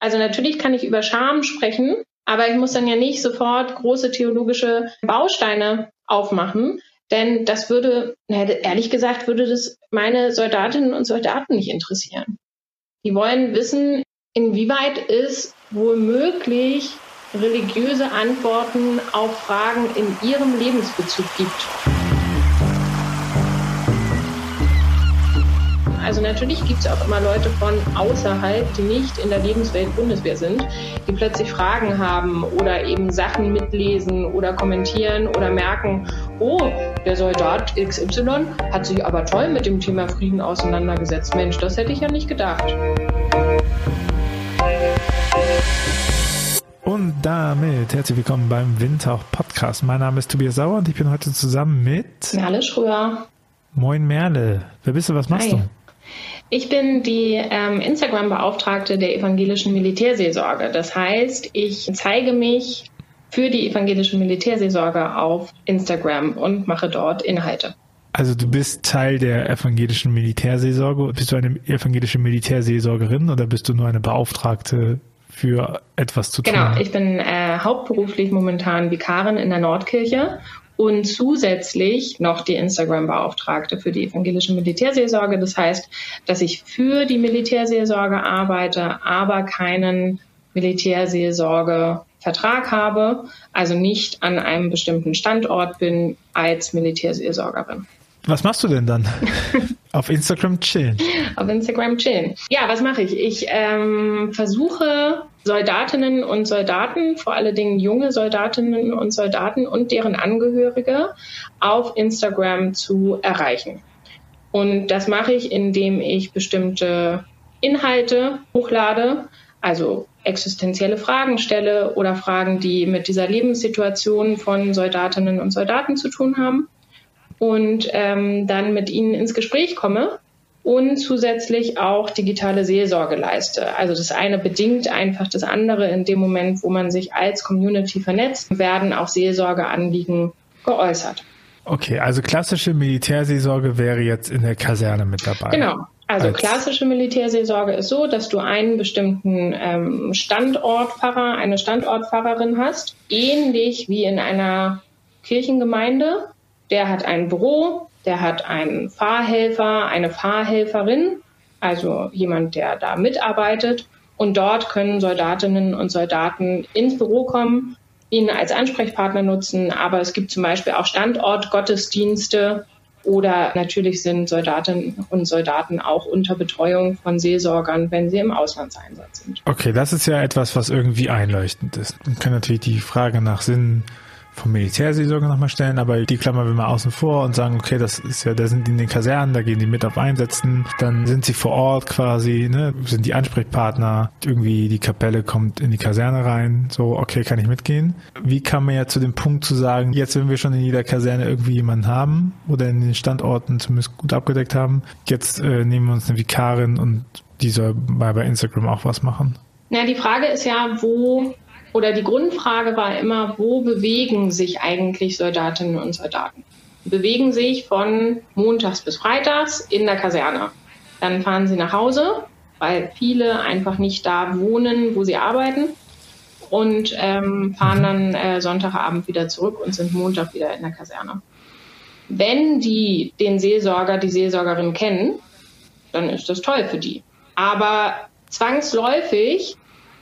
Also natürlich kann ich über Scham sprechen, aber ich muss dann ja nicht sofort große theologische Bausteine aufmachen, denn das würde, ehrlich gesagt, würde das meine Soldatinnen und Soldaten nicht interessieren. Die wollen wissen, inwieweit es womöglich religiöse Antworten auf Fragen in ihrem Lebensbezug gibt. Also natürlich gibt es auch immer Leute von außerhalb, die nicht in der Lebenswelt Bundeswehr sind, die plötzlich Fragen haben oder eben Sachen mitlesen oder kommentieren oder merken, oh, der Soldat XY hat sich aber toll mit dem Thema Frieden auseinandergesetzt. Mensch, das hätte ich ja nicht gedacht. Und damit herzlich willkommen beim Windhauch Podcast. Mein Name ist Tobias Sauer und ich bin heute zusammen mit Merle Schröer. Moin Merle. Wer bist du? Was machst Hi. du? Ich bin die ähm, Instagram-Beauftragte der evangelischen Militärseelsorge. Das heißt, ich zeige mich für die evangelische Militärseelsorge auf Instagram und mache dort Inhalte. Also du bist Teil der evangelischen Militärseelsorge. Bist du eine evangelische Militärseelsorgerin oder bist du nur eine Beauftragte für etwas zu tun? Genau, ich bin äh, hauptberuflich momentan Vikarin in der Nordkirche und zusätzlich noch die Instagram-Beauftragte für die evangelische Militärseelsorge. Das heißt, dass ich für die Militärseelsorge arbeite, aber keinen Militärseelsorgevertrag habe, also nicht an einem bestimmten Standort bin als Militärseelsorgerin. Was machst du denn dann? Auf Instagram chillen. Auf Instagram chillen. Ja, was mache ich? Ich ähm, versuche Soldatinnen und Soldaten, vor allen Dingen junge Soldatinnen und Soldaten und deren Angehörige auf Instagram zu erreichen. Und das mache ich, indem ich bestimmte Inhalte hochlade, also existenzielle Fragen stelle oder Fragen, die mit dieser Lebenssituation von Soldatinnen und Soldaten zu tun haben und ähm, dann mit ihnen ins Gespräch komme und zusätzlich auch digitale Seelsorge leiste. Also das eine bedingt einfach das andere. In dem Moment, wo man sich als Community vernetzt, werden auch Seelsorgeanliegen geäußert. Okay, also klassische Militärseelsorge wäre jetzt in der Kaserne mit dabei. Genau. Also als klassische Militärseelsorge ist so, dass du einen bestimmten ähm, Standortpfarrer, eine Standortpfarrerin hast, ähnlich wie in einer Kirchengemeinde. Der hat ein Büro, der hat einen Fahrhelfer, eine Fahrhelferin, also jemand, der da mitarbeitet. Und dort können Soldatinnen und Soldaten ins Büro kommen, ihn als Ansprechpartner nutzen. Aber es gibt zum Beispiel auch Standortgottesdienste oder natürlich sind Soldatinnen und Soldaten auch unter Betreuung von Seelsorgern, wenn sie im Auslandseinsatz sind. Okay, das ist ja etwas, was irgendwie einleuchtend ist. Man kann natürlich die Frage nach Sinn vom Militärseelsorge nochmal stellen, aber die klammern wir mal außen vor und sagen, okay, das ist ja, da sind die in den Kasernen, da gehen die mit auf Einsätzen, dann sind sie vor Ort quasi, ne, sind die Ansprechpartner, irgendwie die Kapelle kommt in die Kaserne rein, so, okay, kann ich mitgehen. Wie kann man ja zu dem Punkt zu sagen, jetzt wenn wir schon in jeder Kaserne irgendwie jemanden haben oder in den Standorten zumindest gut abgedeckt haben, jetzt äh, nehmen wir uns eine Vikarin und die soll mal bei Instagram auch was machen? Na, die Frage ist ja, wo oder die Grundfrage war immer, wo bewegen sich eigentlich Soldatinnen und Soldaten? Bewegen sich von montags bis freitags in der Kaserne. Dann fahren sie nach Hause, weil viele einfach nicht da wohnen, wo sie arbeiten und ähm, fahren dann äh, Sonntagabend wieder zurück und sind Montag wieder in der Kaserne. Wenn die den Seelsorger, die Seelsorgerin kennen, dann ist das toll für die. Aber zwangsläufig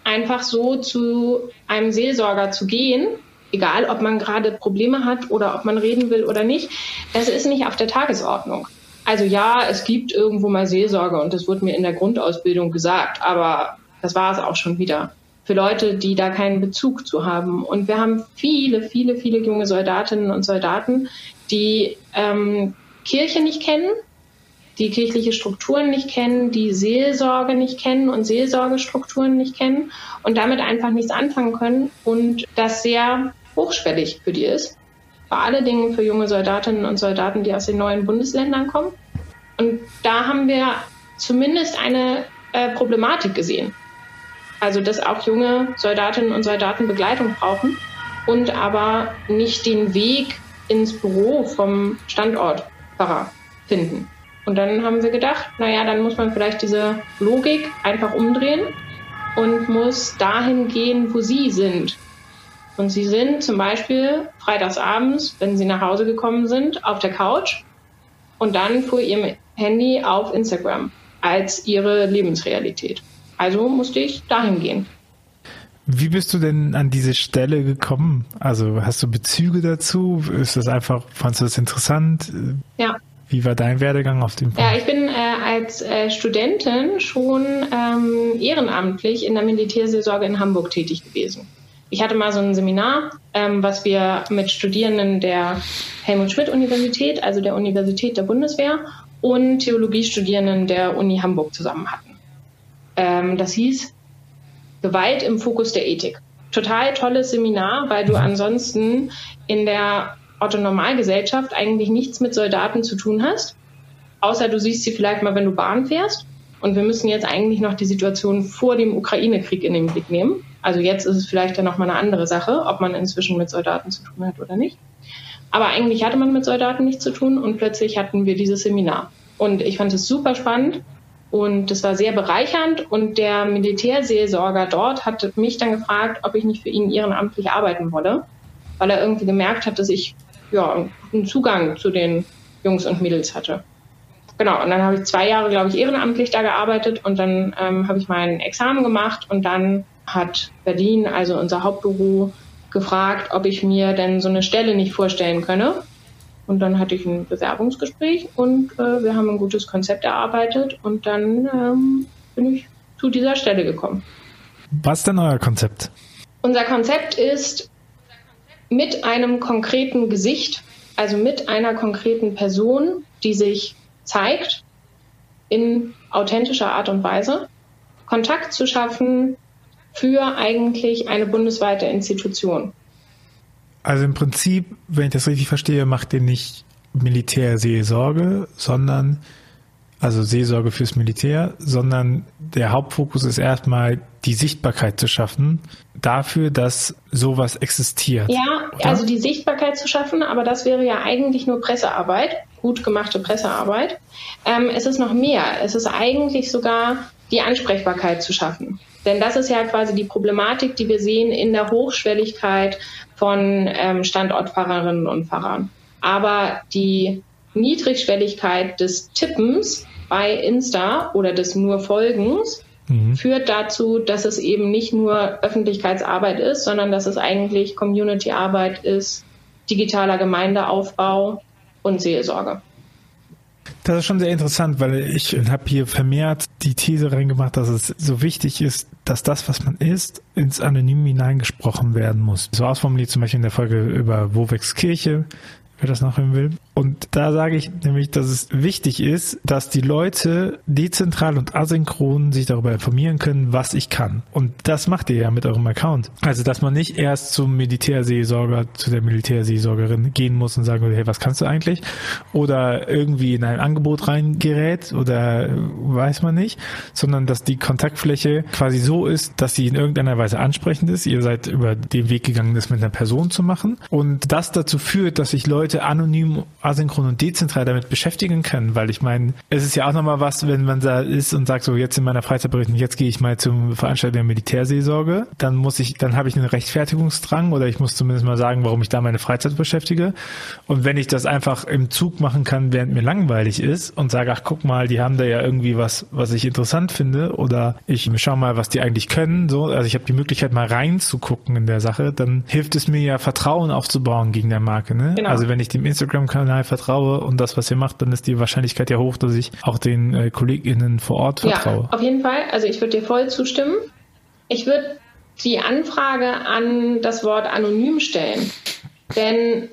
einfach so zu einem Seelsorger zu gehen, egal ob man gerade Probleme hat oder ob man reden will oder nicht, das ist nicht auf der Tagesordnung. Also ja, es gibt irgendwo mal Seelsorge und das wurde mir in der Grundausbildung gesagt, aber das war es auch schon wieder. Für Leute, die da keinen Bezug zu haben. Und wir haben viele, viele, viele junge Soldatinnen und Soldaten, die ähm, Kirche nicht kennen, die kirchliche Strukturen nicht kennen, die Seelsorge nicht kennen und Seelsorgestrukturen nicht kennen und damit einfach nichts anfangen können und das sehr hochschwellig für die ist. Vor allen Dingen für junge Soldatinnen und Soldaten, die aus den neuen Bundesländern kommen. Und da haben wir zumindest eine äh, Problematik gesehen. Also, dass auch junge Soldatinnen und Soldaten Begleitung brauchen und aber nicht den Weg ins Büro vom Standortpfarrer finden. Und dann haben wir gedacht, naja, dann muss man vielleicht diese Logik einfach umdrehen und muss dahin gehen, wo sie sind. Und sie sind zum Beispiel freitagsabends, wenn sie nach Hause gekommen sind, auf der Couch und dann vor ihrem Handy auf Instagram als ihre Lebensrealität. Also musste ich dahin gehen. Wie bist du denn an diese Stelle gekommen? Also hast du Bezüge dazu? Ist das einfach, fandest du das interessant? Ja. Wie war dein Werdegang auf dem Punkt? Ja, ich bin äh, als äh, Studentin schon ähm, ehrenamtlich in der Militärseelsorge in Hamburg tätig gewesen. Ich hatte mal so ein Seminar, ähm, was wir mit Studierenden der Helmut Schmidt Universität, also der Universität der Bundeswehr und Theologiestudierenden der Uni Hamburg zusammen hatten. Ähm, das hieß Gewalt im Fokus der Ethik. Total tolles Seminar, weil du ansonsten in der Otto-Normalgesellschaft eigentlich nichts mit Soldaten zu tun hast, außer du siehst sie vielleicht mal, wenn du Bahn fährst. Und wir müssen jetzt eigentlich noch die Situation vor dem Ukraine-Krieg in den Blick nehmen. Also jetzt ist es vielleicht ja nochmal eine andere Sache, ob man inzwischen mit Soldaten zu tun hat oder nicht. Aber eigentlich hatte man mit Soldaten nichts zu tun und plötzlich hatten wir dieses Seminar. Und ich fand es super spannend und es war sehr bereichernd. Und der Militärseelsorger dort hat mich dann gefragt, ob ich nicht für ihn ehrenamtlich arbeiten wolle, weil er irgendwie gemerkt hat, dass ich ja, einen Zugang zu den Jungs und Mädels hatte. Genau, und dann habe ich zwei Jahre, glaube ich, ehrenamtlich da gearbeitet und dann ähm, habe ich mein Examen gemacht und dann hat Berlin, also unser Hauptbüro, gefragt, ob ich mir denn so eine Stelle nicht vorstellen könne. Und dann hatte ich ein Bewerbungsgespräch und äh, wir haben ein gutes Konzept erarbeitet und dann ähm, bin ich zu dieser Stelle gekommen. Was ist denn euer Konzept? Unser Konzept ist mit einem konkreten Gesicht, also mit einer konkreten Person, die sich zeigt in authentischer Art und Weise, Kontakt zu schaffen für eigentlich eine bundesweite Institution. Also im Prinzip, wenn ich das richtig verstehe, macht ihr nicht Militärseelsorge, sondern also Seelsorge fürs Militär, sondern der Hauptfokus ist erstmal die Sichtbarkeit zu schaffen dafür, dass sowas existiert. Ja, oder? also die Sichtbarkeit zu schaffen, aber das wäre ja eigentlich nur Pressearbeit, gut gemachte Pressearbeit. Ähm, es ist noch mehr. Es ist eigentlich sogar die Ansprechbarkeit zu schaffen. Denn das ist ja quasi die Problematik, die wir sehen in der Hochschwelligkeit von ähm, Standortfahrerinnen und Fahrern. Aber die Niedrigschwelligkeit des Tippens bei Insta oder des nur Folgens mhm. führt dazu, dass es eben nicht nur Öffentlichkeitsarbeit ist, sondern dass es eigentlich Community-Arbeit ist, digitaler Gemeindeaufbau und Seelsorge. Das ist schon sehr interessant, weil ich habe hier vermehrt die These reingemacht, dass es so wichtig ist, dass das, was man ist, ins Anonym hineingesprochen werden muss. So ausformuliert zum Beispiel in der Folge über Wowegs Kirche, wer das nachhören will. Und da sage ich nämlich, dass es wichtig ist, dass die Leute dezentral und asynchron sich darüber informieren können, was ich kann. Und das macht ihr ja mit eurem Account. Also, dass man nicht erst zum Militärseelsorger, zu der Militärseelsorgerin gehen muss und sagen, hey, was kannst du eigentlich? Oder irgendwie in ein Angebot reingerät oder weiß man nicht, sondern dass die Kontaktfläche quasi so ist, dass sie in irgendeiner Weise ansprechend ist. Ihr seid über den Weg gegangen, das mit einer Person zu machen. Und das dazu führt, dass sich Leute anonym asynchron und dezentral damit beschäftigen können, weil ich meine, es ist ja auch nochmal was, wenn man da ist und sagt, so jetzt in meiner Freizeit berichten, jetzt gehe ich mal zum Veranstaltung der Militärseelsorge, dann muss ich, dann habe ich einen Rechtfertigungsdrang oder ich muss zumindest mal sagen, warum ich da meine Freizeit beschäftige. Und wenn ich das einfach im Zug machen kann, während mir langweilig ist und sage, ach guck mal, die haben da ja irgendwie was, was ich interessant finde oder ich schau mal, was die eigentlich können, so, also ich habe die Möglichkeit mal reinzugucken in der Sache, dann hilft es mir ja Vertrauen aufzubauen gegen der Marke, ne? Genau. Also wenn ich dem Instagram-Kanal Kanal vertraue und das, was ihr macht, dann ist die Wahrscheinlichkeit ja hoch, dass ich auch den äh, KollegInnen vor Ort vertraue. Ja, auf jeden Fall. Also ich würde dir voll zustimmen. Ich würde die Anfrage an das Wort anonym stellen. Denn,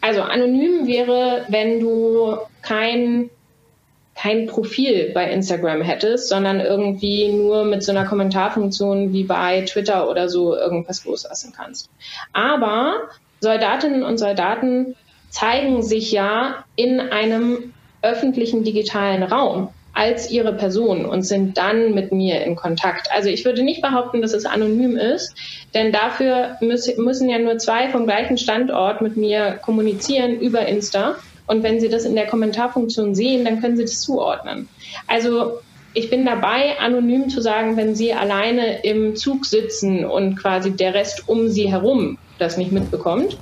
also anonym wäre, wenn du kein kein Profil bei Instagram hättest, sondern irgendwie nur mit so einer Kommentarfunktion wie bei Twitter oder so irgendwas loslassen kannst. Aber Soldatinnen und Soldaten zeigen sich ja in einem öffentlichen digitalen Raum als ihre Person und sind dann mit mir in Kontakt. Also ich würde nicht behaupten, dass es anonym ist, denn dafür müssen ja nur zwei vom gleichen Standort mit mir kommunizieren über Insta. Und wenn sie das in der Kommentarfunktion sehen, dann können sie das zuordnen. Also ich bin dabei, anonym zu sagen, wenn Sie alleine im Zug sitzen und quasi der Rest um Sie herum das nicht mitbekommt.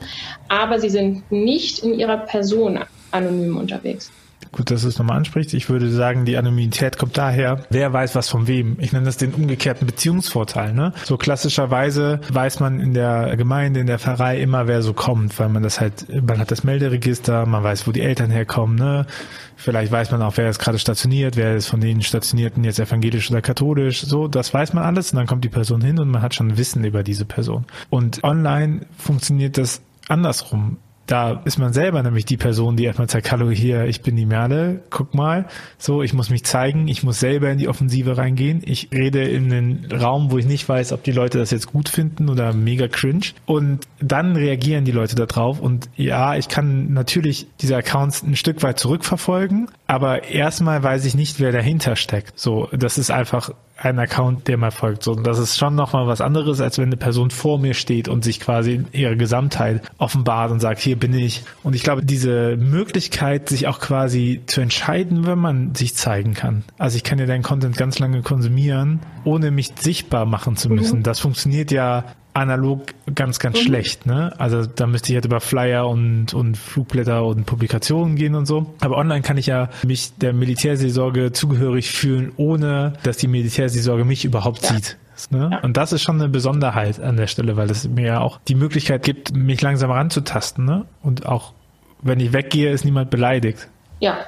Aber Sie sind nicht in Ihrer Person anonym unterwegs. Gut, dass du es nochmal ansprichst. Ich würde sagen, die Anonymität kommt daher, wer weiß was von wem. Ich nenne das den umgekehrten Beziehungsvorteil. Ne? So klassischerweise weiß man in der Gemeinde, in der Pfarrei immer, wer so kommt, weil man das halt, man hat das Melderegister, man weiß, wo die Eltern herkommen. Ne? Vielleicht weiß man auch, wer ist gerade stationiert, wer ist von den Stationierten jetzt evangelisch oder katholisch. So, das weiß man alles und dann kommt die Person hin und man hat schon Wissen über diese Person. Und online funktioniert das andersrum da ist man selber nämlich die Person, die erstmal sagt, hallo hier, ich bin die Merle, guck mal, so, ich muss mich zeigen, ich muss selber in die Offensive reingehen. Ich rede in den Raum, wo ich nicht weiß, ob die Leute das jetzt gut finden oder mega cringe. Und dann reagieren die Leute darauf. Und ja, ich kann natürlich diese Accounts ein Stück weit zurückverfolgen, aber erstmal weiß ich nicht, wer dahinter steckt. So, das ist einfach ein Account, der mir folgt. So, und das ist schon nochmal was anderes, als wenn eine Person vor mir steht und sich quasi in ihrer Gesamtheit offenbart und sagt, hier bin ich. Und ich glaube, diese Möglichkeit, sich auch quasi zu entscheiden, wenn man sich zeigen kann. Also ich kann ja deinen Content ganz lange konsumieren, ohne mich sichtbar machen zu müssen. Mhm. Das funktioniert ja analog ganz, ganz mhm. schlecht. Ne? Also da müsste ich halt über Flyer und, und Flugblätter und Publikationen gehen und so. Aber online kann ich ja mich der Militärseelsorge zugehörig fühlen, ohne dass die Militärseelsorge mich überhaupt ja. sieht. Ne? Ja. Und das ist schon eine Besonderheit an der Stelle, weil es mir ja auch die Möglichkeit gibt, mich langsam ranzutasten. Ne? Und auch wenn ich weggehe, ist niemand beleidigt. Ja,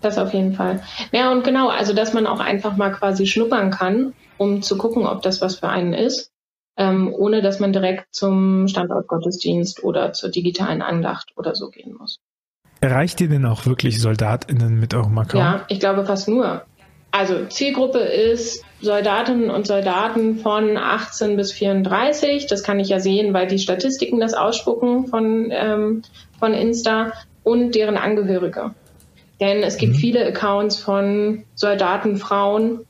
das auf jeden Fall. Ja, und genau, also dass man auch einfach mal quasi schnuppern kann, um zu gucken, ob das was für einen ist ähm, ohne dass man direkt zum Standortgottesdienst oder zur digitalen Andacht oder so gehen muss. Erreicht ihr denn auch wirklich SoldatInnen mit eurem Account? Ja, ich glaube fast nur. Also Zielgruppe ist Soldatinnen und Soldaten von 18 bis 34. Das kann ich ja sehen, weil die Statistiken das ausspucken von, ähm, von Insta und deren Angehörige. Denn es gibt mhm. viele Accounts von Soldatenfrauen,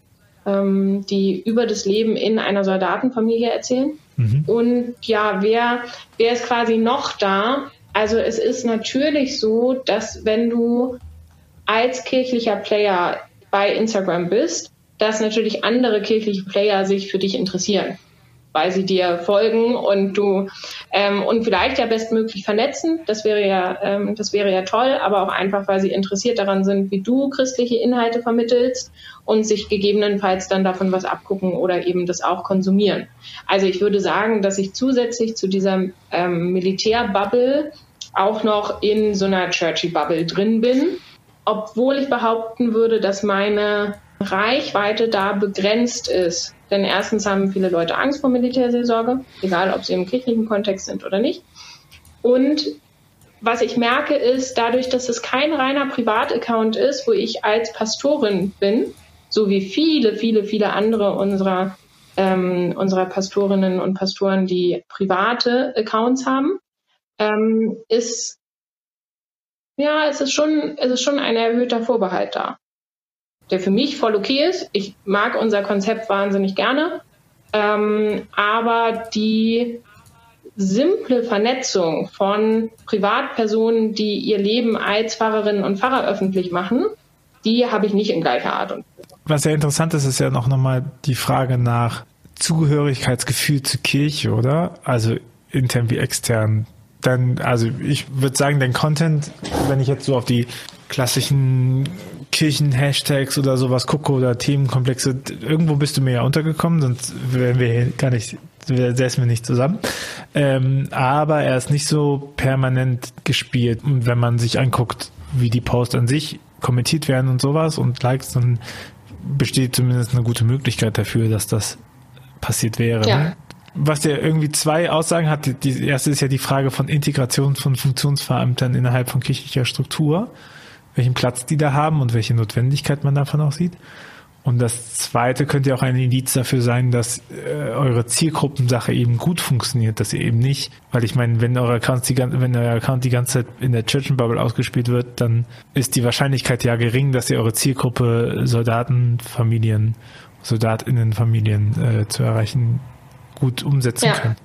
ähm, die über das Leben in einer Soldatenfamilie erzählen. Mhm. Und ja, wer, wer ist quasi noch da? Also es ist natürlich so, dass wenn du als kirchlicher Player bei Instagram bist, dass natürlich andere kirchliche Player sich für dich interessieren weil sie dir folgen und du ähm, und vielleicht ja bestmöglich vernetzen. Das wäre ja, ähm, das wäre ja toll, aber auch einfach, weil sie interessiert daran sind, wie du christliche Inhalte vermittelst und sich gegebenenfalls dann davon was abgucken oder eben das auch konsumieren. Also ich würde sagen, dass ich zusätzlich zu dieser ähm, Militärbubble auch noch in so einer Churchy Bubble drin bin, obwohl ich behaupten würde, dass meine Reichweite da begrenzt ist. Denn erstens haben viele Leute Angst vor Militärseelsorge, egal ob sie im kirchlichen Kontext sind oder nicht. Und was ich merke ist, dadurch, dass es kein reiner Privataccount ist, wo ich als Pastorin bin, so wie viele, viele, viele andere unserer, ähm, unserer Pastorinnen und Pastoren, die private Accounts haben, ähm, ist ja, es ist schon, es ist schon ein erhöhter Vorbehalt da der für mich voll okay ist. Ich mag unser Konzept wahnsinnig gerne. Ähm, aber die simple Vernetzung von Privatpersonen, die ihr Leben als Pfarrerinnen und Pfarrer öffentlich machen, die habe ich nicht in gleicher Art. Was sehr interessant ist, ist ja noch nochmal die Frage nach Zugehörigkeitsgefühl zur Kirche, oder? Also intern wie extern. Dann, also ich würde sagen, dein Content, wenn ich jetzt so auf die klassischen Kirchen-Hashtags oder sowas gucke oder Themenkomplexe, irgendwo bist du mir ja untergekommen, sonst wären wir gar nicht, säßen wir nicht zusammen. Ähm, aber er ist nicht so permanent gespielt. Und wenn man sich anguckt, wie die Posts an sich kommentiert werden und sowas und Likes, dann besteht zumindest eine gute Möglichkeit dafür, dass das passiert wäre. Ja. Ne? Was ja irgendwie zwei Aussagen hat. Die erste ist ja die Frage von Integration von Funktionsverämtern innerhalb von kirchlicher Struktur welchen Platz die da haben und welche Notwendigkeit man davon auch sieht. Und das zweite könnte ja auch ein Indiz dafür sein, dass äh, eure Zielgruppensache eben gut funktioniert, dass ihr eben nicht, weil ich meine, wenn euer Account die, wenn euer Account die ganze Zeit in der Church Bubble ausgespielt wird, dann ist die Wahrscheinlichkeit ja gering, dass ihr eure Zielgruppe Soldatenfamilien, Soldatinnenfamilien äh, zu erreichen, gut umsetzen ja. könnt.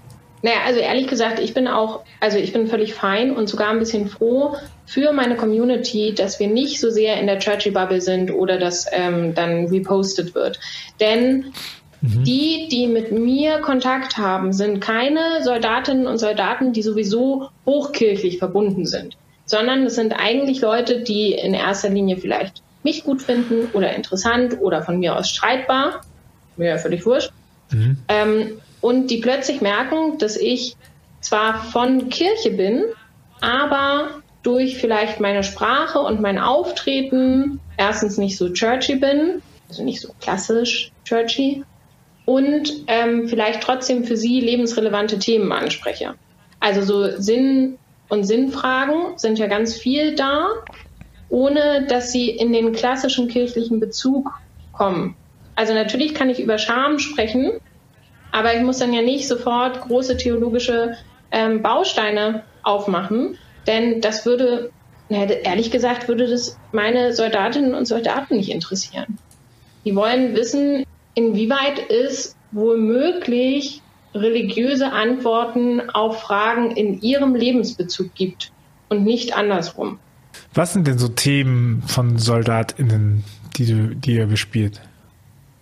Naja, also ehrlich gesagt, ich bin auch, also ich bin völlig fein und sogar ein bisschen froh für meine Community, dass wir nicht so sehr in der Churchy Bubble sind oder dass ähm, dann repostet wird. Denn mhm. die, die mit mir Kontakt haben, sind keine Soldatinnen und Soldaten, die sowieso hochkirchlich verbunden sind, sondern es sind eigentlich Leute, die in erster Linie vielleicht mich gut finden oder interessant oder von mir aus streitbar, mir ja völlig wurscht. Mhm. Ähm, und die plötzlich merken, dass ich zwar von Kirche bin, aber durch vielleicht meine Sprache und mein Auftreten erstens nicht so churchy bin, also nicht so klassisch churchy, und ähm, vielleicht trotzdem für sie lebensrelevante Themen anspreche. Also so Sinn und Sinnfragen sind ja ganz viel da, ohne dass sie in den klassischen kirchlichen Bezug kommen. Also natürlich kann ich über Scham sprechen, aber ich muss dann ja nicht sofort große theologische ähm, Bausteine aufmachen, denn das würde, ehrlich gesagt, würde das meine Soldatinnen und Soldaten nicht interessieren. Die wollen wissen, inwieweit es womöglich religiöse Antworten auf Fragen in ihrem Lebensbezug gibt und nicht andersrum. Was sind denn so Themen von SoldatInnen, die, du, die ihr bespielt?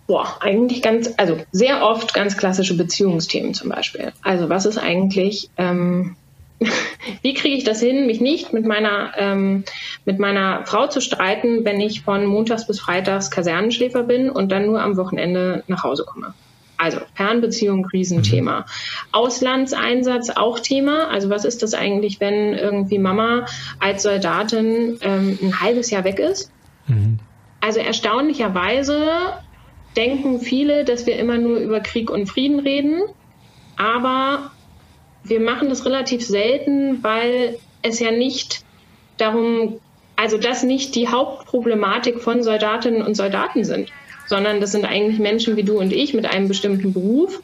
Boah, eigentlich ganz, also sehr oft ganz klassische Beziehungsthemen zum Beispiel. Also was ist eigentlich, ähm, wie kriege ich das hin, mich nicht mit meiner, ähm, mit meiner Frau zu streiten, wenn ich von montags bis freitags Kasernenschläfer bin und dann nur am Wochenende nach Hause komme? Also Fernbeziehung, Riesenthema. Mhm. Auslandseinsatz auch Thema. Also was ist das eigentlich, wenn irgendwie Mama als Soldatin ähm, ein halbes Jahr weg ist? Mhm. Also erstaunlicherweise denken viele, dass wir immer nur über Krieg und Frieden reden, aber wir machen das relativ selten, weil es ja nicht darum, also das nicht die Hauptproblematik von Soldatinnen und Soldaten sind, sondern das sind eigentlich Menschen wie du und ich mit einem bestimmten Beruf,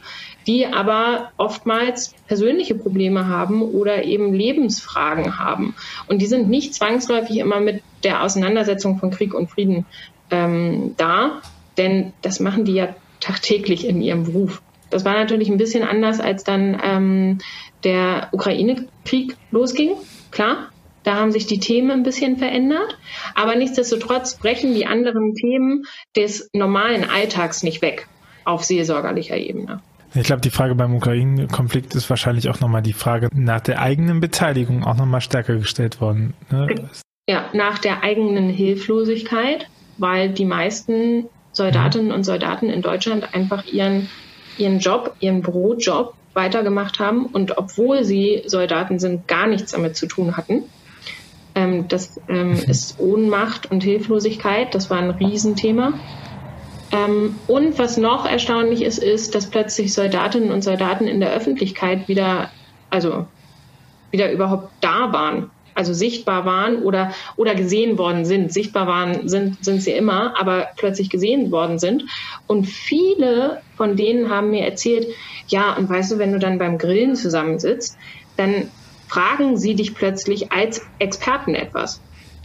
die aber oftmals persönliche Probleme haben oder eben Lebensfragen haben. Und die sind nicht zwangsläufig immer mit der Auseinandersetzung von Krieg und Frieden ähm, da, denn das machen die ja tagtäglich in ihrem Beruf. Das war natürlich ein bisschen anders, als dann ähm, der Ukraine-Krieg losging. Klar, da haben sich die Themen ein bisschen verändert, aber nichtsdestotrotz brechen die anderen Themen des normalen Alltags nicht weg auf seelsorgerlicher Ebene. Ich glaube, die Frage beim Ukraine-Konflikt ist wahrscheinlich auch nochmal die Frage nach der eigenen Beteiligung auch nochmal stärker gestellt worden. Ne? Ja, nach der eigenen Hilflosigkeit, weil die meisten Soldatinnen mhm. und Soldaten in Deutschland einfach ihren, ihren Job, ihren Brotjob weitergemacht haben und obwohl sie Soldaten sind, gar nichts damit zu tun hatten. Ähm, das ähm, mhm. ist Ohnmacht und Hilflosigkeit. Das war ein Riesenthema. Ähm, und was noch erstaunlich ist, ist, dass plötzlich Soldatinnen und Soldaten in der Öffentlichkeit wieder, also wieder überhaupt da waren also sichtbar waren oder, oder gesehen worden sind. Sichtbar waren sind, sind sie immer, aber plötzlich gesehen worden sind. Und viele von denen haben mir erzählt, ja, und weißt du, wenn du dann beim Grillen zusammensitzt, dann fragen sie dich plötzlich als Experten etwas.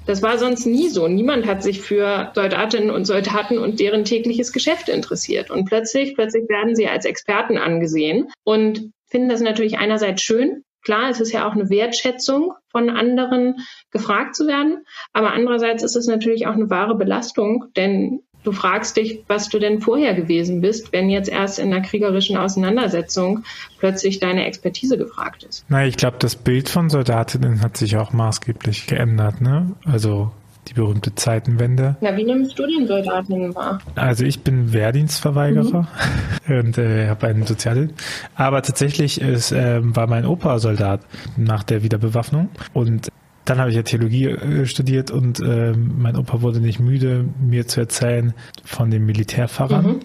Das war sonst nie so. Niemand hat sich für Soldatinnen und Soldaten und deren tägliches Geschäft interessiert. Und plötzlich, plötzlich werden sie als Experten angesehen und finden das natürlich einerseits schön, Klar, es ist ja auch eine Wertschätzung von anderen, gefragt zu werden. Aber andererseits ist es natürlich auch eine wahre Belastung, denn du fragst dich, was du denn vorher gewesen bist, wenn jetzt erst in einer kriegerischen Auseinandersetzung plötzlich deine Expertise gefragt ist. Na, ich glaube, das Bild von Soldatinnen hat sich auch maßgeblich geändert. Ne? Also die berühmte Zeitenwende. Na, wie nimmst du den Soldatinnen wahr? Also ich bin Wehrdienstverweigerer mhm. und äh, habe einen Sozial. Aber tatsächlich ist, äh, war mein Opa Soldat nach der Wiederbewaffnung und dann habe ich ja Theologie äh, studiert und äh, mein Opa wurde nicht müde, mir zu erzählen von den Militärfahrern. Mhm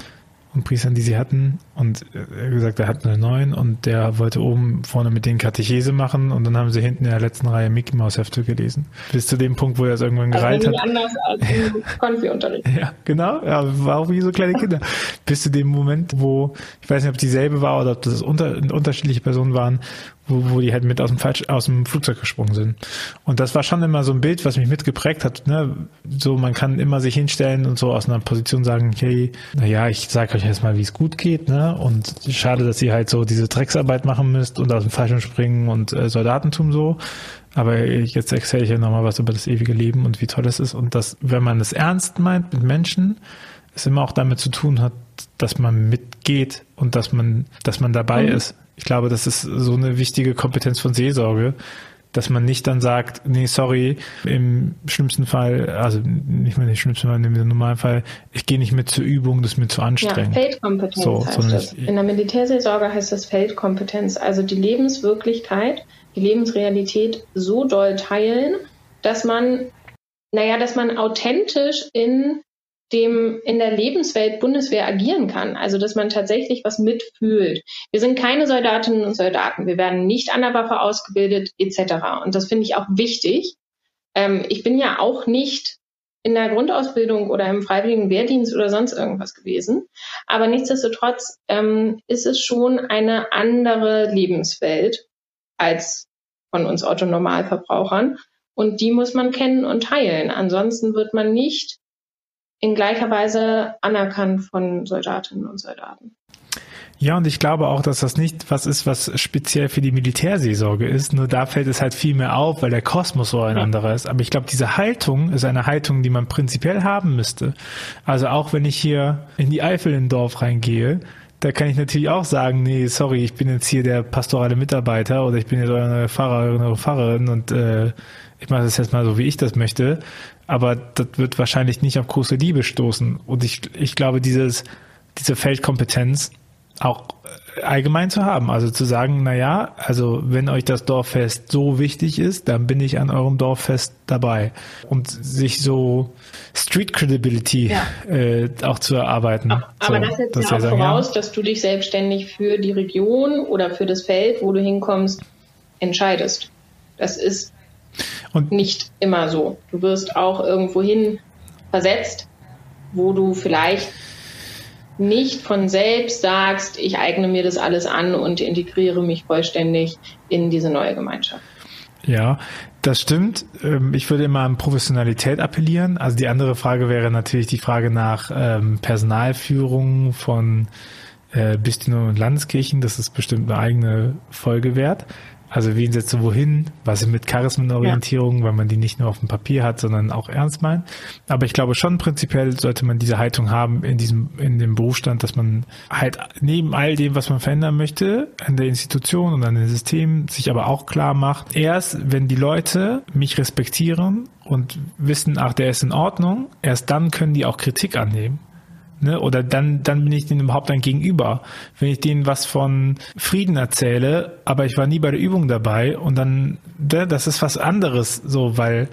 und Priestern, die sie hatten. Und er hat gesagt, er hat eine neuen und der wollte oben vorne mit denen Katechese machen und dann haben sie hinten in der letzten Reihe Mickey Mouse Hefte gelesen. Bis zu dem Punkt, wo er es irgendwann also gereilt hat. anders als im Konfi-Unterricht. Ja, genau. Ja, war auch wie so kleine Kinder. Bis zu dem Moment, wo, ich weiß nicht, ob dieselbe war oder ob das unter, unterschiedliche Personen waren, wo, wo die halt mit aus dem, Falsch, aus dem Flugzeug gesprungen sind. Und das war schon immer so ein Bild, was mich mitgeprägt hat. Ne? So, man kann immer sich hinstellen und so aus einer Position sagen, hey, naja, ich sage euch jetzt mal, wie es gut geht, ne? Ne? Und schade, dass ihr halt so diese Drecksarbeit machen müsst und aus dem Fallschirm springen und äh, Soldatentum so. Aber jetzt erzähle ich ja nochmal was über das ewige Leben und wie toll es ist. Und dass, wenn man es ernst meint mit Menschen, es immer auch damit zu tun hat, dass man mitgeht und dass man, dass man dabei mhm. ist. Ich glaube, das ist so eine wichtige Kompetenz von Seelsorge, dass man nicht dann sagt, nee, sorry, im schlimmsten Fall, also nicht mehr im schlimmsten Fall, im normalen Fall, ich gehe nicht mit zur Übung, das ist mir zu anstrengend. Ja, Feldkompetenz so, heißt das. In der Militärseelsorge heißt das Feldkompetenz, also die Lebenswirklichkeit, die Lebensrealität so doll teilen, dass man, naja, dass man authentisch in dem in der Lebenswelt Bundeswehr agieren kann. Also dass man tatsächlich was mitfühlt. Wir sind keine Soldatinnen und Soldaten. Wir werden nicht an der Waffe ausgebildet etc. Und das finde ich auch wichtig. Ähm, ich bin ja auch nicht in der Grundausbildung oder im freiwilligen Wehrdienst oder sonst irgendwas gewesen. Aber nichtsdestotrotz ähm, ist es schon eine andere Lebenswelt als von uns Otto-Normalverbrauchern. Und die muss man kennen und teilen. Ansonsten wird man nicht in gleicher Weise anerkannt von Soldatinnen und Soldaten. Ja, und ich glaube auch, dass das nicht was ist, was speziell für die Militärseelsorge ist. Nur da fällt es halt viel mehr auf, weil der Kosmos so ein anderer ist. Aber ich glaube, diese Haltung ist eine Haltung, die man prinzipiell haben müsste. Also auch wenn ich hier in die Eifel in Dorf reingehe, da kann ich natürlich auch sagen, nee, sorry, ich bin jetzt hier der pastorale Mitarbeiter oder ich bin jetzt eure neue Pfarrer, eure Pfarrerin und äh, ich mache das jetzt mal so, wie ich das möchte aber das wird wahrscheinlich nicht auf große Liebe stoßen. Und ich, ich glaube, dieses, diese Feldkompetenz auch äh, allgemein zu haben. Also zu sagen, na ja, also wenn euch das Dorffest so wichtig ist, dann bin ich an eurem Dorffest dabei. Und sich so Street Credibility ja. äh, auch zu erarbeiten. Aber, so, das setzt ja auch sagen, voraus, ja. dass du dich selbstständig für die Region oder für das Feld, wo du hinkommst, entscheidest. Das ist und nicht immer so. Du wirst auch irgendwohin versetzt, wo du vielleicht nicht von selbst sagst, ich eigne mir das alles an und integriere mich vollständig in diese neue Gemeinschaft. Ja, das stimmt. Ähm, ich würde immer an Professionalität appellieren. Also die andere Frage wäre natürlich die Frage nach ähm, Personalführung von äh, Bistino und Landeskirchen. Das ist bestimmt eine eigene Folge wert. Also wen setzt du wohin? Was ist mit Charismenorientierung, ja. weil man die nicht nur auf dem Papier hat, sondern auch ernst meint. Aber ich glaube schon prinzipiell sollte man diese Haltung haben in diesem, in dem Berufsstand, dass man halt neben all dem, was man verändern möchte, an der Institution und an den Systemen, sich aber auch klar macht, erst wenn die Leute mich respektieren und wissen, ach, der ist in Ordnung, erst dann können die auch Kritik annehmen. Ne? Oder dann, dann bin ich denen überhaupt ein Gegenüber. Wenn ich denen was von Frieden erzähle, aber ich war nie bei der Übung dabei und dann, ne, das ist was anderes, so, weil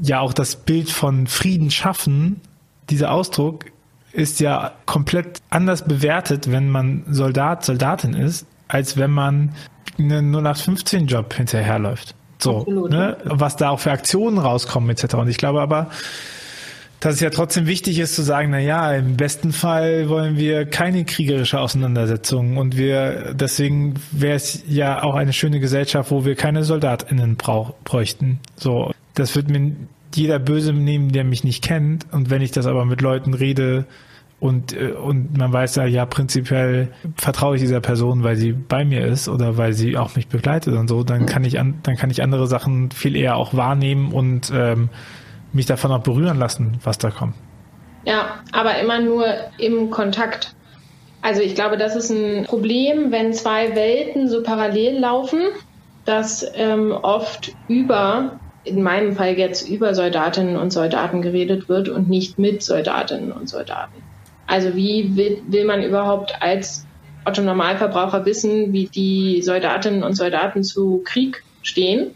ja auch das Bild von Frieden schaffen, dieser Ausdruck ist ja komplett anders bewertet, wenn man Soldat, Soldatin ist, als wenn man einen 0815-Job hinterherläuft. So, ne? was da auch für Aktionen rauskommen etc. Und ich glaube aber, dass es ja trotzdem wichtig ist zu sagen, na ja, im besten Fall wollen wir keine kriegerische Auseinandersetzung und wir, deswegen wäre es ja auch eine schöne Gesellschaft, wo wir keine SoldatInnen brauch, bräuchten. So, das wird mir jeder böse nehmen, der mich nicht kennt. Und wenn ich das aber mit Leuten rede, und, äh, und man weiß ja, ja, prinzipiell vertraue ich dieser Person, weil sie bei mir ist oder weil sie auch mich begleitet und so, dann kann ich an, dann kann ich andere Sachen viel eher auch wahrnehmen und ähm, mich davon auch berühren lassen, was da kommt. Ja, aber immer nur im Kontakt. Also ich glaube, das ist ein Problem, wenn zwei Welten so parallel laufen, dass ähm, oft über, in meinem Fall jetzt über Soldatinnen und Soldaten geredet wird und nicht mit Soldatinnen und Soldaten. Also wie will, will man überhaupt als Otto Normalverbraucher wissen, wie die Soldatinnen und Soldaten zu Krieg stehen?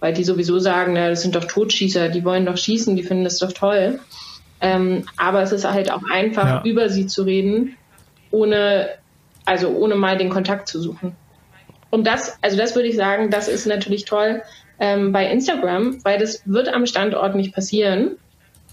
Weil die sowieso sagen, na, das sind doch Totschießer, die wollen doch schießen, die finden das doch toll. Ähm, aber es ist halt auch einfach, ja. über sie zu reden, ohne, also ohne mal den Kontakt zu suchen. Und das, also das würde ich sagen, das ist natürlich toll ähm, bei Instagram, weil das wird am Standort nicht passieren.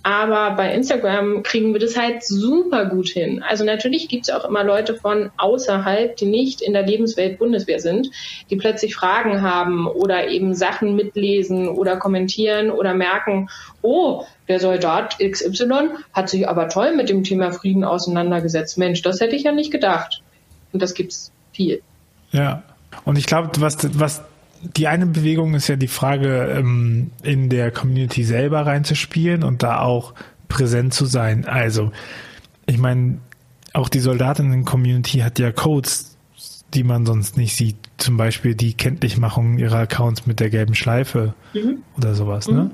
Aber bei Instagram kriegen wir das halt super gut hin. Also natürlich gibt es auch immer Leute von außerhalb, die nicht in der Lebenswelt Bundeswehr sind, die plötzlich Fragen haben oder eben Sachen mitlesen oder kommentieren oder merken, oh, der Soldat XY hat sich aber toll mit dem Thema Frieden auseinandergesetzt. Mensch, das hätte ich ja nicht gedacht. Und das gibt es viel. Ja. Und ich glaube, was, was die eine Bewegung ist ja die Frage, ähm, in der Community selber reinzuspielen und da auch präsent zu sein. Also, ich meine, auch die Soldatinnen-Community hat ja Codes, die man sonst nicht sieht. Zum Beispiel die Kenntlichmachung ihrer Accounts mit der gelben Schleife mhm. oder sowas. Ne? Mhm.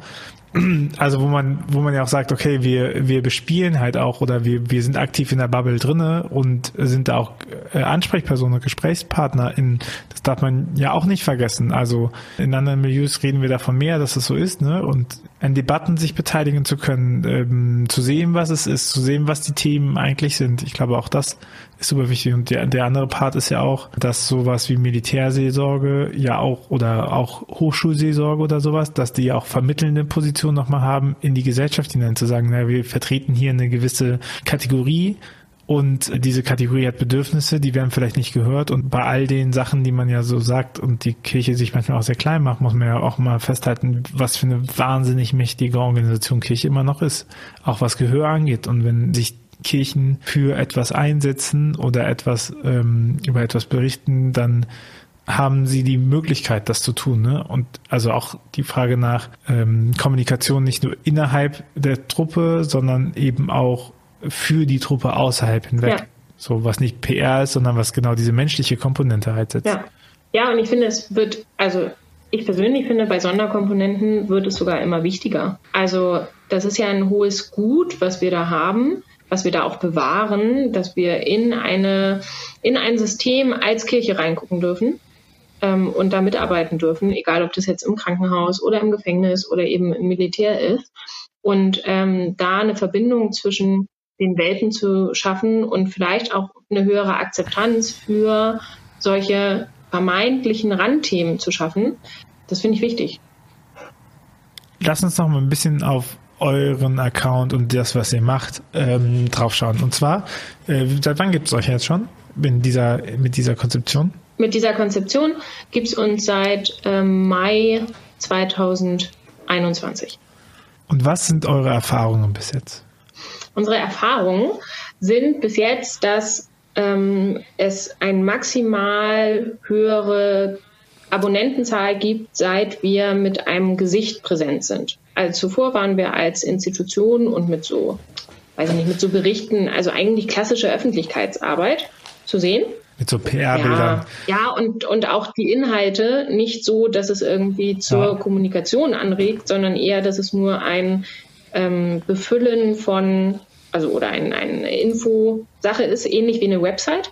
Also wo man, wo man ja auch sagt, okay, wir, wir bespielen halt auch oder wir, wir sind aktiv in der Bubble drinne und sind da auch äh, Ansprechpersonen, Gesprächspartner in, das darf man ja auch nicht vergessen. Also in anderen Milieus reden wir davon mehr, dass es so ist, ne? Und an Debatten sich beteiligen zu können, ähm, zu sehen, was es ist, zu sehen, was die Themen eigentlich sind. Ich glaube, auch das ist super wichtig. Und der, der andere Part ist ja auch, dass sowas wie Militärseelsorge ja auch oder auch Hochschulseelsorge oder sowas, dass die auch vermittelnde Position nochmal haben, in die Gesellschaft hinein zu sagen, na, wir vertreten hier eine gewisse Kategorie und diese Kategorie hat Bedürfnisse, die werden vielleicht nicht gehört. Und bei all den Sachen, die man ja so sagt und die Kirche sich manchmal auch sehr klein macht, muss man ja auch mal festhalten, was für eine wahnsinnig mächtige Organisation Kirche immer noch ist. Auch was Gehör angeht. Und wenn sich Kirchen für etwas einsetzen oder etwas ähm, über etwas berichten, dann haben sie die Möglichkeit, das zu tun. Ne? Und also auch die Frage nach ähm, Kommunikation nicht nur innerhalb der Truppe, sondern eben auch für die Truppe außerhalb hinweg. Ja. So was nicht PR ist, sondern was genau diese menschliche Komponente halt setzt. Ja. ja, und ich finde, es wird, also ich persönlich finde, bei Sonderkomponenten wird es sogar immer wichtiger. Also das ist ja ein hohes Gut, was wir da haben was wir da auch bewahren, dass wir in eine, in ein System als Kirche reingucken dürfen ähm, und da mitarbeiten dürfen, egal ob das jetzt im Krankenhaus oder im Gefängnis oder eben im Militär ist. Und ähm, da eine Verbindung zwischen den Welten zu schaffen und vielleicht auch eine höhere Akzeptanz für solche vermeintlichen Randthemen zu schaffen, das finde ich wichtig. Lass uns noch mal ein bisschen auf euren Account und das, was ihr macht, ähm, draufschauen. Und zwar, äh, seit wann gibt es euch jetzt schon in dieser, mit dieser Konzeption? Mit dieser Konzeption gibt es uns seit ähm, Mai 2021. Und was sind eure Erfahrungen bis jetzt? Unsere Erfahrungen sind bis jetzt, dass ähm, es ein maximal höhere Abonnentenzahl gibt, seit wir mit einem Gesicht präsent sind. Also zuvor waren wir als Institution und mit so, weiß ich nicht, mit so Berichten, also eigentlich klassische Öffentlichkeitsarbeit zu sehen. Mit so PR-Bildern. Ja, ja, und, und auch die Inhalte nicht so, dass es irgendwie zur ja. Kommunikation anregt, sondern eher, dass es nur ein ähm, Befüllen von, also oder ein, eine Info-Sache ist, ähnlich wie eine Website,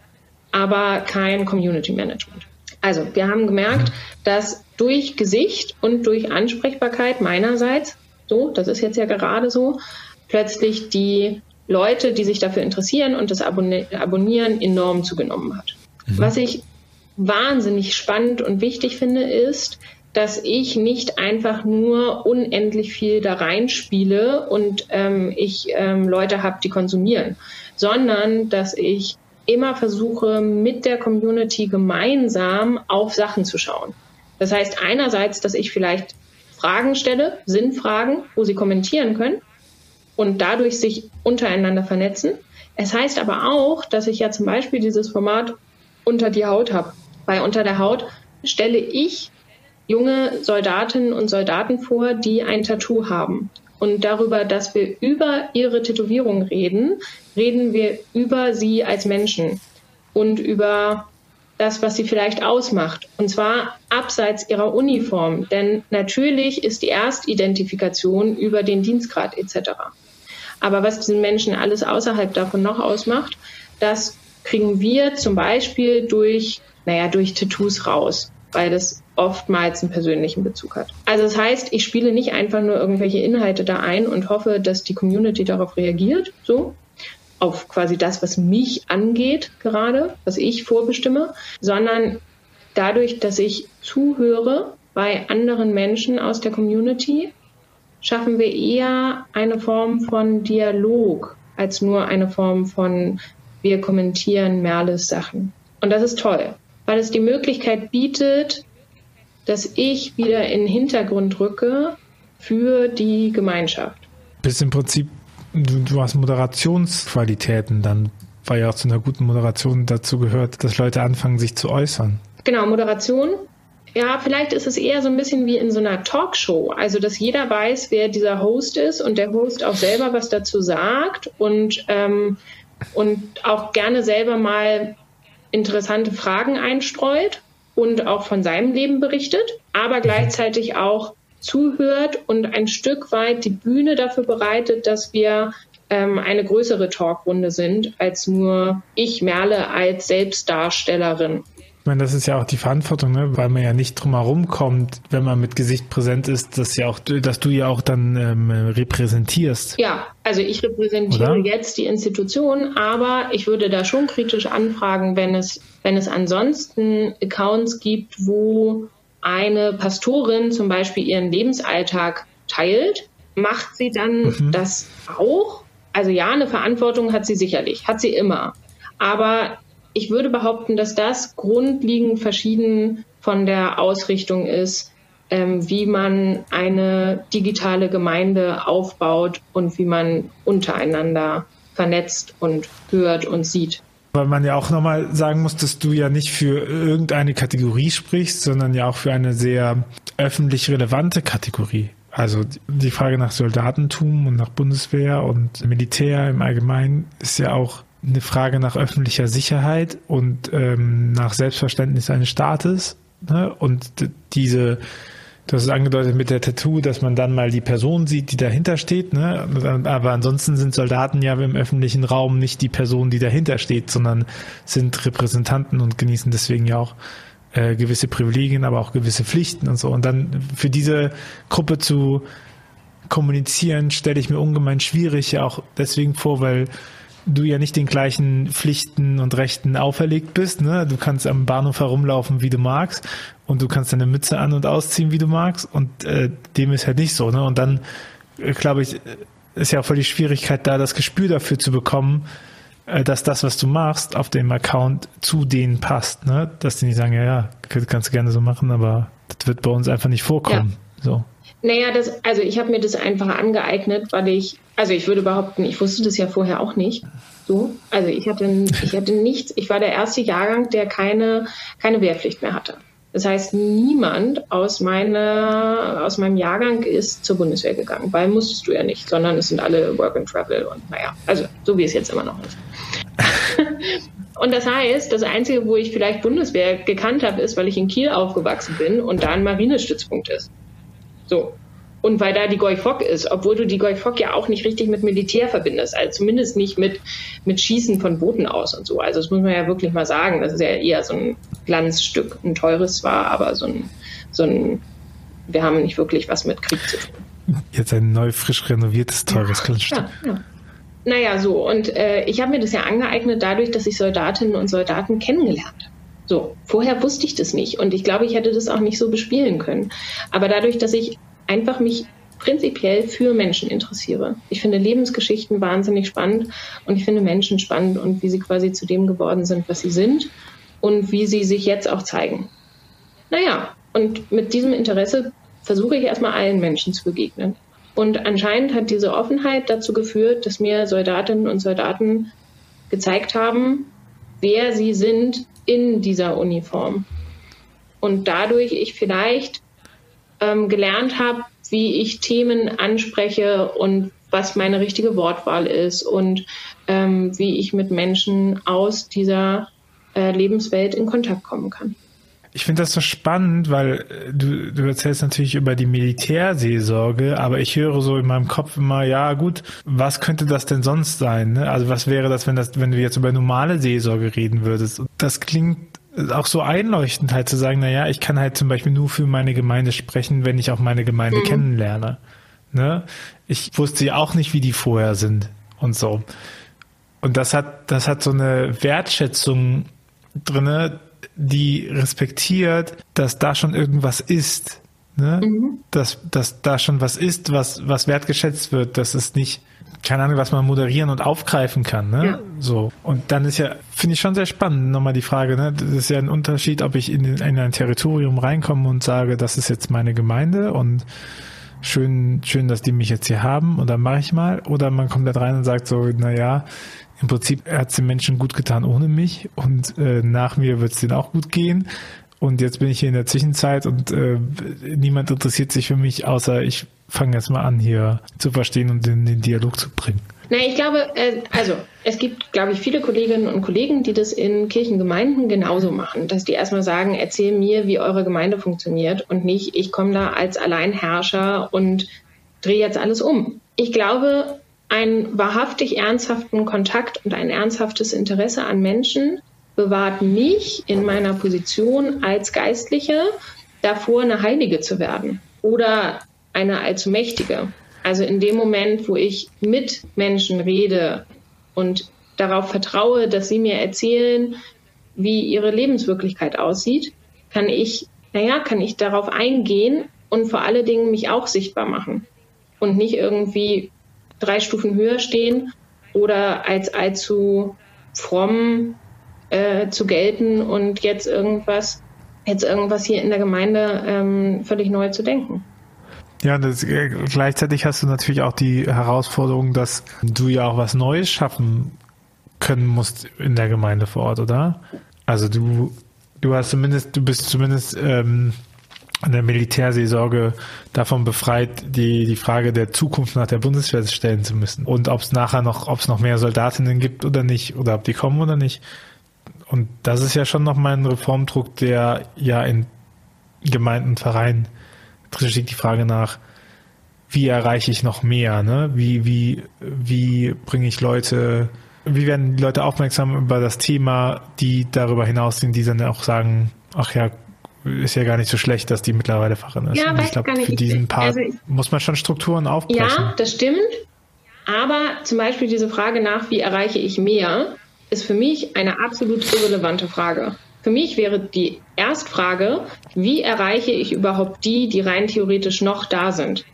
aber kein Community Management. Also, wir haben gemerkt, dass durch Gesicht und durch Ansprechbarkeit meinerseits, so, das ist jetzt ja gerade so, plötzlich die Leute, die sich dafür interessieren und das Abonnieren enorm zugenommen hat. Mhm. Was ich wahnsinnig spannend und wichtig finde, ist, dass ich nicht einfach nur unendlich viel da reinspiele und ähm, ich ähm, Leute habe, die konsumieren, sondern dass ich immer versuche, mit der Community gemeinsam auf Sachen zu schauen. Das heißt einerseits, dass ich vielleicht Fragen stelle, Sinnfragen, wo sie kommentieren können und dadurch sich untereinander vernetzen. Es heißt aber auch, dass ich ja zum Beispiel dieses Format unter die Haut habe. Bei unter der Haut stelle ich junge Soldatinnen und Soldaten vor, die ein Tattoo haben. Und darüber, dass wir über ihre Tätowierung reden, reden wir über sie als Menschen und über das, was sie vielleicht ausmacht. Und zwar abseits ihrer Uniform. Denn natürlich ist die Erstidentifikation über den Dienstgrad etc. Aber was diesen Menschen alles außerhalb davon noch ausmacht, das kriegen wir zum Beispiel durch, naja, durch Tattoos raus, weil das oftmals einen persönlichen Bezug hat. Also das heißt, ich spiele nicht einfach nur irgendwelche Inhalte da ein und hoffe, dass die Community darauf reagiert, so, auf quasi das, was mich angeht gerade, was ich vorbestimme, sondern dadurch, dass ich zuhöre bei anderen Menschen aus der Community, schaffen wir eher eine Form von Dialog als nur eine Form von wir kommentieren Merles Sachen. Und das ist toll, weil es die Möglichkeit bietet, dass ich wieder in den Hintergrund rücke für die Gemeinschaft. Bist im Prinzip du, du hast Moderationsqualitäten dann weil ja auch zu einer guten Moderation dazu gehört, dass Leute anfangen, sich zu äußern. Genau, Moderation. Ja, vielleicht ist es eher so ein bisschen wie in so einer Talkshow. Also, dass jeder weiß, wer dieser Host ist und der Host auch selber was dazu sagt und, ähm, und auch gerne selber mal interessante Fragen einstreut und auch von seinem Leben berichtet, aber gleichzeitig auch zuhört und ein Stück weit die Bühne dafür bereitet, dass wir ähm, eine größere Talkrunde sind als nur ich Merle als Selbstdarstellerin. Ich meine, das ist ja auch die Verantwortung, ne? weil man ja nicht drum herum kommt, wenn man mit Gesicht präsent ist, dass ja auch, dass du ja auch dann ähm, repräsentierst. Ja, also ich repräsentiere Oder? jetzt die Institution, aber ich würde da schon kritisch anfragen, wenn es, wenn es ansonsten Accounts gibt, wo eine Pastorin zum Beispiel ihren Lebensalltag teilt, macht sie dann mhm. das auch? Also ja, eine Verantwortung hat sie sicherlich, hat sie immer. Aber ich würde behaupten, dass das grundlegend verschieden von der Ausrichtung ist, ähm, wie man eine digitale Gemeinde aufbaut und wie man untereinander vernetzt und hört und sieht. Weil man ja auch nochmal sagen muss, dass du ja nicht für irgendeine Kategorie sprichst, sondern ja auch für eine sehr öffentlich relevante Kategorie. Also die Frage nach Soldatentum und nach Bundeswehr und Militär im Allgemeinen ist ja auch eine Frage nach öffentlicher Sicherheit und ähm, nach Selbstverständnis eines Staates. Ne? Und diese Du hast es angedeutet mit der Tattoo, dass man dann mal die Person sieht, die dahinter steht. Ne? Aber ansonsten sind Soldaten ja im öffentlichen Raum nicht die Person, die dahinter steht, sondern sind Repräsentanten und genießen deswegen ja auch äh, gewisse Privilegien, aber auch gewisse Pflichten und so. Und dann für diese Gruppe zu kommunizieren, stelle ich mir ungemein schwierig ja auch deswegen vor, weil du ja nicht den gleichen Pflichten und Rechten auferlegt bist. Ne? Du kannst am Bahnhof herumlaufen, wie du magst, und du kannst deine Mütze an und ausziehen, wie du magst. Und äh, dem ist halt nicht so. Ne? Und dann, äh, glaube ich, ist ja auch voll die Schwierigkeit da, das Gespür dafür zu bekommen, äh, dass das, was du machst, auf dem Account zu denen passt. Ne? Dass die nicht sagen, ja, ja, kannst du gerne so machen, aber das wird bei uns einfach nicht vorkommen. Ja. So. Naja, das, also ich habe mir das einfach angeeignet, weil ich, also ich würde behaupten, ich wusste das ja vorher auch nicht. So, also ich hatte, ich hatte nichts, ich war der erste Jahrgang, der keine, keine Wehrpflicht mehr hatte. Das heißt, niemand aus, meiner, aus meinem Jahrgang ist zur Bundeswehr gegangen, weil musstest du ja nicht, sondern es sind alle Work and Travel und naja, also so wie es jetzt immer noch ist. und das heißt, das Einzige, wo ich vielleicht Bundeswehr gekannt habe, ist, weil ich in Kiel aufgewachsen bin und da ein Marinestützpunkt ist. So. Und weil da die Goy-Fock ist, obwohl du die Goy-Fock ja auch nicht richtig mit Militär verbindest, also zumindest nicht mit, mit Schießen von Booten aus und so. Also das muss man ja wirklich mal sagen. Das ist ja eher so ein Glanzstück, ein teures zwar, aber so ein, so ein, wir haben nicht wirklich was mit Krieg zu tun. Jetzt ein neu, frisch renoviertes, teures Glanzstück. Ja, ja. Naja, so. Und äh, ich habe mir das ja angeeignet dadurch, dass ich Soldatinnen und Soldaten kennengelernt habe. So, vorher wusste ich das nicht und ich glaube, ich hätte das auch nicht so bespielen können. Aber dadurch, dass ich einfach mich prinzipiell für Menschen interessiere. Ich finde Lebensgeschichten wahnsinnig spannend und ich finde Menschen spannend und wie sie quasi zu dem geworden sind, was sie sind und wie sie sich jetzt auch zeigen. Naja, und mit diesem Interesse versuche ich erstmal allen Menschen zu begegnen. Und anscheinend hat diese Offenheit dazu geführt, dass mir Soldatinnen und Soldaten gezeigt haben, wer sie sind in dieser Uniform. Und dadurch ich vielleicht ähm, gelernt habe, wie ich Themen anspreche und was meine richtige Wortwahl ist und ähm, wie ich mit Menschen aus dieser äh, Lebenswelt in Kontakt kommen kann. Ich finde das so spannend, weil äh, du, du erzählst natürlich über die Militärseelsorge, aber ich höre so in meinem Kopf immer, ja gut, was könnte das denn sonst sein? Ne? Also was wäre das, wenn das, wenn du jetzt über normale Seelsorge reden würdest? Das klingt auch so einleuchtend halt zu sagen, na ja, ich kann halt zum Beispiel nur für meine Gemeinde sprechen, wenn ich auch meine Gemeinde mhm. kennenlerne. Ne? Ich wusste ja auch nicht, wie die vorher sind und so. Und das hat, das hat so eine Wertschätzung drinne, die respektiert, dass da schon irgendwas ist. Ne? Mhm. Dass, dass da schon was ist, was, was wertgeschätzt wird, dass es nicht, keine Ahnung, was man moderieren und aufgreifen kann. Ne? Ja. So. Und dann ist ja, finde ich schon sehr spannend, nochmal die Frage, ne? Das ist ja ein Unterschied, ob ich in, in ein Territorium reinkomme und sage, das ist jetzt meine Gemeinde und schön, schön, dass die mich jetzt hier haben und dann mache ich mal. Oder man kommt da rein und sagt so, na ja, im Prinzip hat es den Menschen gut getan ohne mich und äh, nach mir wird es denen auch gut gehen. Und jetzt bin ich hier in der Zwischenzeit und äh, niemand interessiert sich für mich, außer ich fange jetzt mal an, hier zu verstehen und in den Dialog zu bringen. Na, ich glaube, äh, also es gibt, glaube ich, viele Kolleginnen und Kollegen, die das in Kirchengemeinden genauso machen, dass die erstmal sagen, erzähl mir, wie eure Gemeinde funktioniert und nicht, ich komme da als Alleinherrscher und drehe jetzt alles um. Ich glaube, einen wahrhaftig ernsthaften Kontakt und ein ernsthaftes Interesse an Menschen bewahrt mich in meiner Position als Geistliche davor, eine Heilige zu werden oder eine Allzumächtige. Also in dem Moment, wo ich mit Menschen rede und darauf vertraue, dass sie mir erzählen, wie ihre Lebenswirklichkeit aussieht, kann ich, naja, kann ich darauf eingehen und vor allen Dingen mich auch sichtbar machen und nicht irgendwie drei Stufen höher stehen oder als allzu fromm äh, zu gelten und jetzt irgendwas, jetzt irgendwas hier in der Gemeinde ähm, völlig neu zu denken. Ja, das, äh, gleichzeitig hast du natürlich auch die Herausforderung, dass du ja auch was Neues schaffen können musst in der Gemeinde vor Ort, oder? Also du, du hast zumindest, du bist zumindest ähm, an der Militärseelsorge davon befreit, die, die Frage der Zukunft nach der Bundeswehr stellen zu müssen. Und ob es nachher noch, ob es noch mehr Soldatinnen gibt oder nicht, oder ob die kommen oder nicht. Und das ist ja schon nochmal ein Reformdruck, der ja in Gemeinden und Vereinen drin steht die Frage nach, wie erreiche ich noch mehr, ne? Wie, wie, wie bringe ich Leute, wie werden die Leute aufmerksam über das Thema, die darüber hinaus sind, die dann auch sagen, ach ja, ist ja gar nicht so schlecht, dass die mittlerweile Fachin ist. Ja, Und ich glaube, für diesen Part also muss man schon Strukturen aufbrechen. Ja, das stimmt. Aber zum Beispiel diese Frage nach, wie erreiche ich mehr, ist für mich eine absolut irrelevante Frage. Für mich wäre die Erstfrage, wie erreiche ich überhaupt die, die rein theoretisch noch da sind?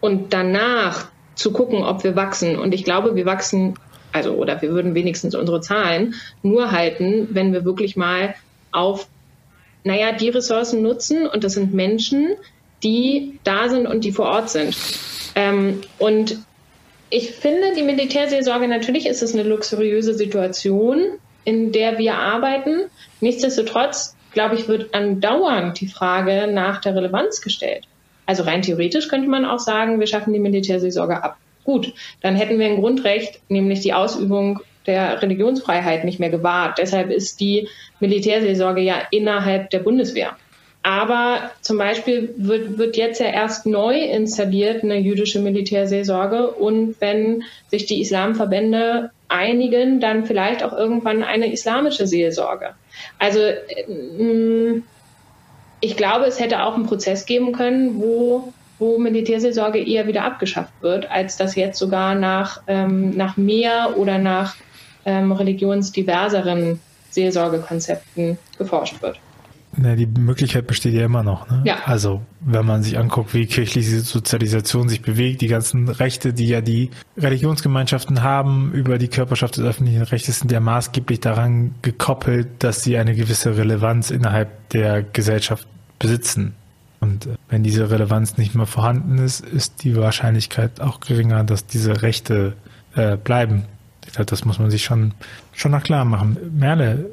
Und danach zu gucken, ob wir wachsen. Und ich glaube, wir wachsen, also, oder wir würden wenigstens unsere Zahlen nur halten, wenn wir wirklich mal auf, naja, die Ressourcen nutzen. Und das sind Menschen, die da sind und die vor Ort sind. Ähm, und ich finde, die Militärseelsorge, natürlich ist es eine luxuriöse Situation, in der wir arbeiten. Nichtsdestotrotz, glaube ich, wird andauernd die Frage nach der Relevanz gestellt. Also rein theoretisch könnte man auch sagen, wir schaffen die Militärseelsorge ab. Gut, dann hätten wir ein Grundrecht, nämlich die Ausübung der Religionsfreiheit nicht mehr gewahrt. Deshalb ist die Militärseelsorge ja innerhalb der Bundeswehr. Aber zum Beispiel wird, wird jetzt ja erst neu installiert eine jüdische Militärseelsorge und wenn sich die Islamverbände einigen, dann vielleicht auch irgendwann eine islamische Seelsorge. Also äh, ich glaube, es hätte auch einen Prozess geben können, wo, wo Militärseelsorge eher wieder abgeschafft wird, als dass jetzt sogar nach, ähm, nach mehr oder nach ähm, religionsdiverseren Seelsorgekonzepten geforscht wird. Na, die Möglichkeit besteht ja immer noch. Ne? Ja. Also wenn man sich anguckt, wie kirchliche Sozialisation sich bewegt, die ganzen Rechte, die ja die Religionsgemeinschaften haben über die Körperschaft des öffentlichen Rechtes, sind ja maßgeblich daran gekoppelt, dass sie eine gewisse Relevanz innerhalb der Gesellschaft besitzen. Und äh, wenn diese Relevanz nicht mehr vorhanden ist, ist die Wahrscheinlichkeit auch geringer, dass diese Rechte äh, bleiben. Ich glaube, das muss man sich schon, schon noch klar machen. Merle,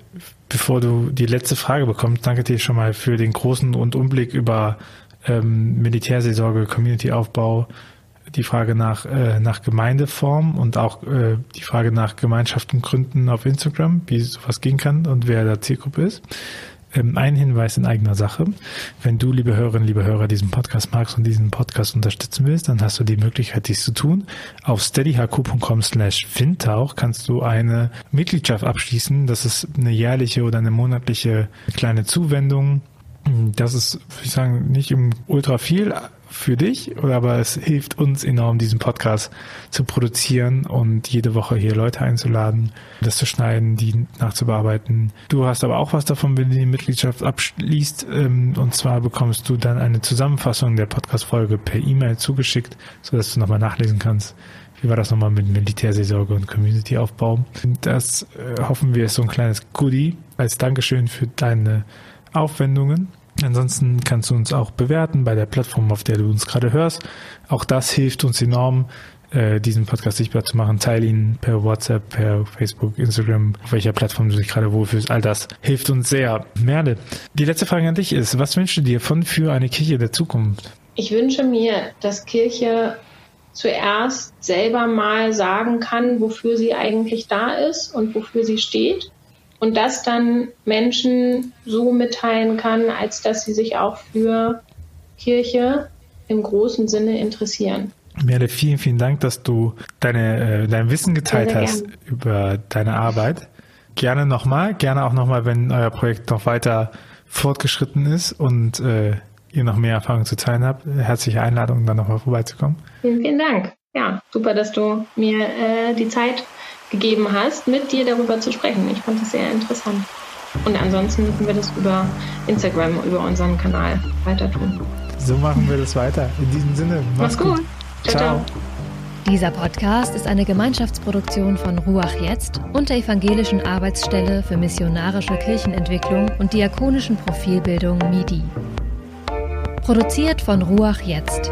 bevor du die letzte Frage bekommst, danke dir schon mal für den großen und Umblick über ähm, Militärseelsorge, Community-Aufbau, die Frage nach, äh, nach Gemeindeform und auch äh, die Frage nach Gemeinschaften gründen auf Instagram, wie sowas gehen kann und wer da Zielgruppe ist. Ähm, ein Hinweis in eigener Sache. Wenn du, liebe Hörerinnen, liebe Hörer, diesen Podcast magst und diesen Podcast unterstützen willst, dann hast du die Möglichkeit, dies zu tun. Auf steadyhq.com slash fintauch kannst du eine Mitgliedschaft abschließen. Das ist eine jährliche oder eine monatliche kleine Zuwendung. Das ist, würde ich sagen, nicht im ultra viel, für dich, aber es hilft uns enorm, diesen Podcast zu produzieren und jede Woche hier Leute einzuladen, das zu schneiden, die nachzubearbeiten. Du hast aber auch was davon, wenn du die Mitgliedschaft abschließt. Ähm, und zwar bekommst du dann eine Zusammenfassung der Podcast-Folge per E-Mail zugeschickt, sodass du nochmal nachlesen kannst. Wie war das nochmal mit Militärseelsorge und Community-Aufbau? Das äh, hoffen wir ist so ein kleines Goodie als Dankeschön für deine Aufwendungen. Ansonsten kannst du uns auch bewerten bei der Plattform, auf der du uns gerade hörst. Auch das hilft uns enorm, äh, diesen Podcast sichtbar zu machen. Teil ihn per WhatsApp, per Facebook, Instagram, auf welcher Plattform du dich gerade wohlfühlst. All das hilft uns sehr. Merle, die letzte Frage an dich ist, was wünschst du dir von für eine Kirche der Zukunft? Ich wünsche mir, dass Kirche zuerst selber mal sagen kann, wofür sie eigentlich da ist und wofür sie steht. Und das dann Menschen so mitteilen kann, als dass sie sich auch für Kirche im großen Sinne interessieren. Merle, vielen, vielen Dank, dass du deine, äh, dein Wissen geteilt hast über deine Arbeit. Gerne nochmal, gerne auch nochmal, wenn euer Projekt noch weiter fortgeschritten ist und äh, ihr noch mehr Erfahrung zu teilen habt. Herzliche Einladung, dann nochmal vorbeizukommen. Vielen, vielen Dank. Ja, super, dass du mir äh, die Zeit gegeben hast, mit dir darüber zu sprechen. Ich fand das sehr interessant. Und ansonsten müssen wir das über Instagram, über unseren Kanal weiter tun. So machen wir das weiter. In diesem Sinne, mach's, mach's gut. gut. Ciao, ciao. Dieser Podcast ist eine Gemeinschaftsproduktion von Ruach Jetzt und der Evangelischen Arbeitsstelle für missionarische Kirchenentwicklung und diakonischen Profilbildung MIDI. Produziert von Ruach Jetzt.